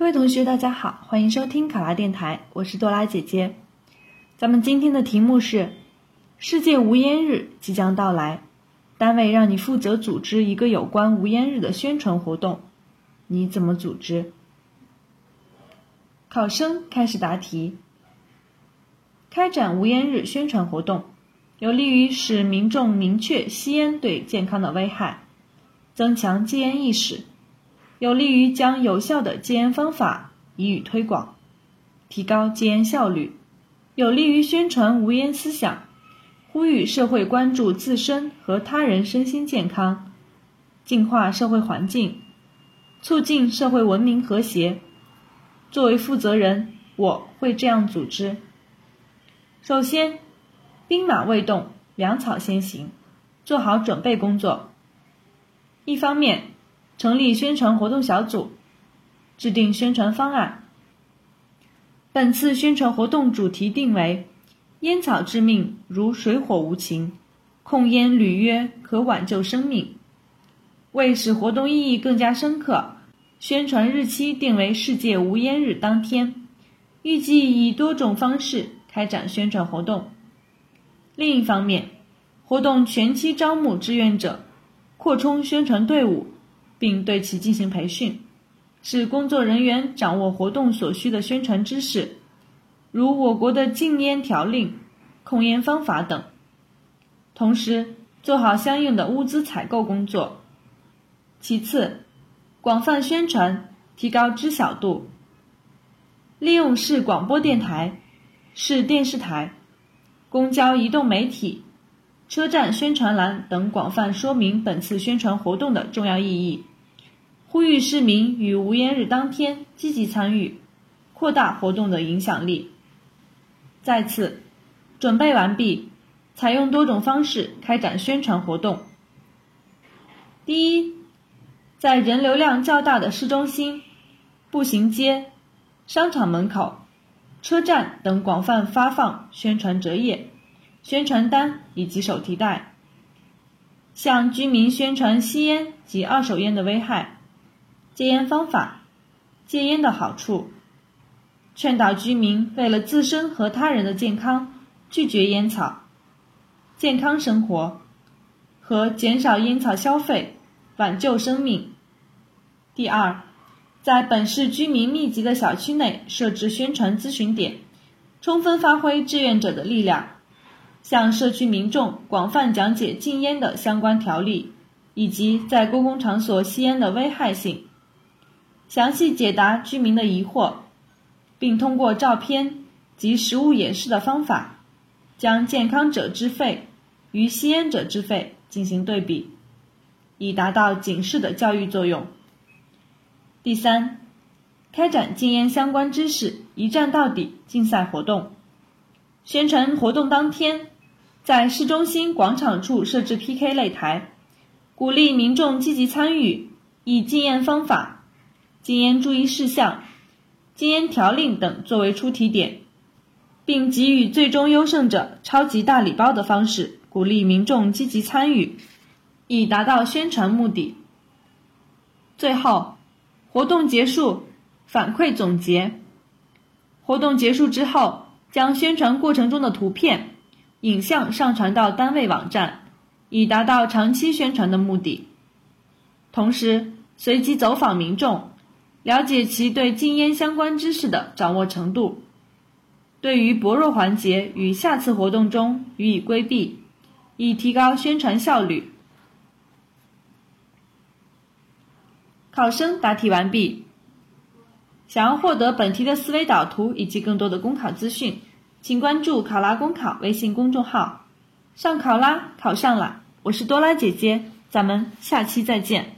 各位同学，大家好，欢迎收听考拉电台，我是多拉姐姐。咱们今天的题目是：世界无烟日即将到来，单位让你负责组织一个有关无烟日的宣传活动，你怎么组织？考生开始答题。开展无烟日宣传活动，有利于使民众明确吸烟对健康的危害，增强戒烟意识。有利于将有效的戒烟方法予以推广，提高戒烟效率；有利于宣传无烟思想，呼吁社会关注自身和他人身心健康，净化社会环境，促进社会文明和谐。作为负责人，我会这样组织：首先，兵马未动，粮草先行，做好准备工作。一方面。成立宣传活动小组，制定宣传方案。本次宣传活动主题定为“烟草致命，如水火无情，控烟履约可挽救生命”。为使活动意义更加深刻，宣传日期定为世界无烟日当天。预计以多种方式开展宣传活动。另一方面，活动全期招募志愿者，扩充宣传队伍。并对其进行培训，使工作人员掌握活动所需的宣传知识，如我国的禁烟条令、控烟方法等。同时，做好相应的物资采购工作。其次，广泛宣传，提高知晓度。利用市广播电台、市电视台、公交移动媒体、车站宣传栏等，广泛说明本次宣传活动的重要意义。呼吁市民于无烟日当天积极参与，扩大活动的影响力。再次，准备完毕，采用多种方式开展宣传活动。第一，在人流量较大的市中心、步行街、商场门口、车站等广泛发放宣传折页、宣传单以及手提袋，向居民宣传吸烟及二手烟的危害。戒烟方法，戒烟的好处，劝导居民为了自身和他人的健康，拒绝烟草，健康生活和减少烟草消费，挽救生命。第二，在本市居民密集的小区内设置宣传咨询点，充分发挥志愿者的力量，向社区民众广泛讲解禁烟的相关条例，以及在公共场所吸烟的危害性。详细解答居民的疑惑，并通过照片及实物演示的方法，将健康者之肺与吸烟者之肺进行对比，以达到警示的教育作用。第三，开展禁烟相关知识一站到底竞赛活动，宣传活动当天，在市中心广场处设置 PK 擂台，鼓励民众积极参与，以禁烟方法。禁烟注意事项、禁烟条令等作为出题点，并给予最终优胜者超级大礼包的方式，鼓励民众积极参与，以达到宣传目的。最后，活动结束，反馈总结。活动结束之后，将宣传过程中的图片、影像上传到单位网站，以达到长期宣传的目的。同时，随机走访民众。了解其对禁烟相关知识的掌握程度，对于薄弱环节与下次活动中予以规避，以提高宣传效率。考生答题完毕。想要获得本题的思维导图以及更多的公考资讯，请关注“考拉公考”微信公众号。上考拉，考上了！我是多拉姐姐，咱们下期再见。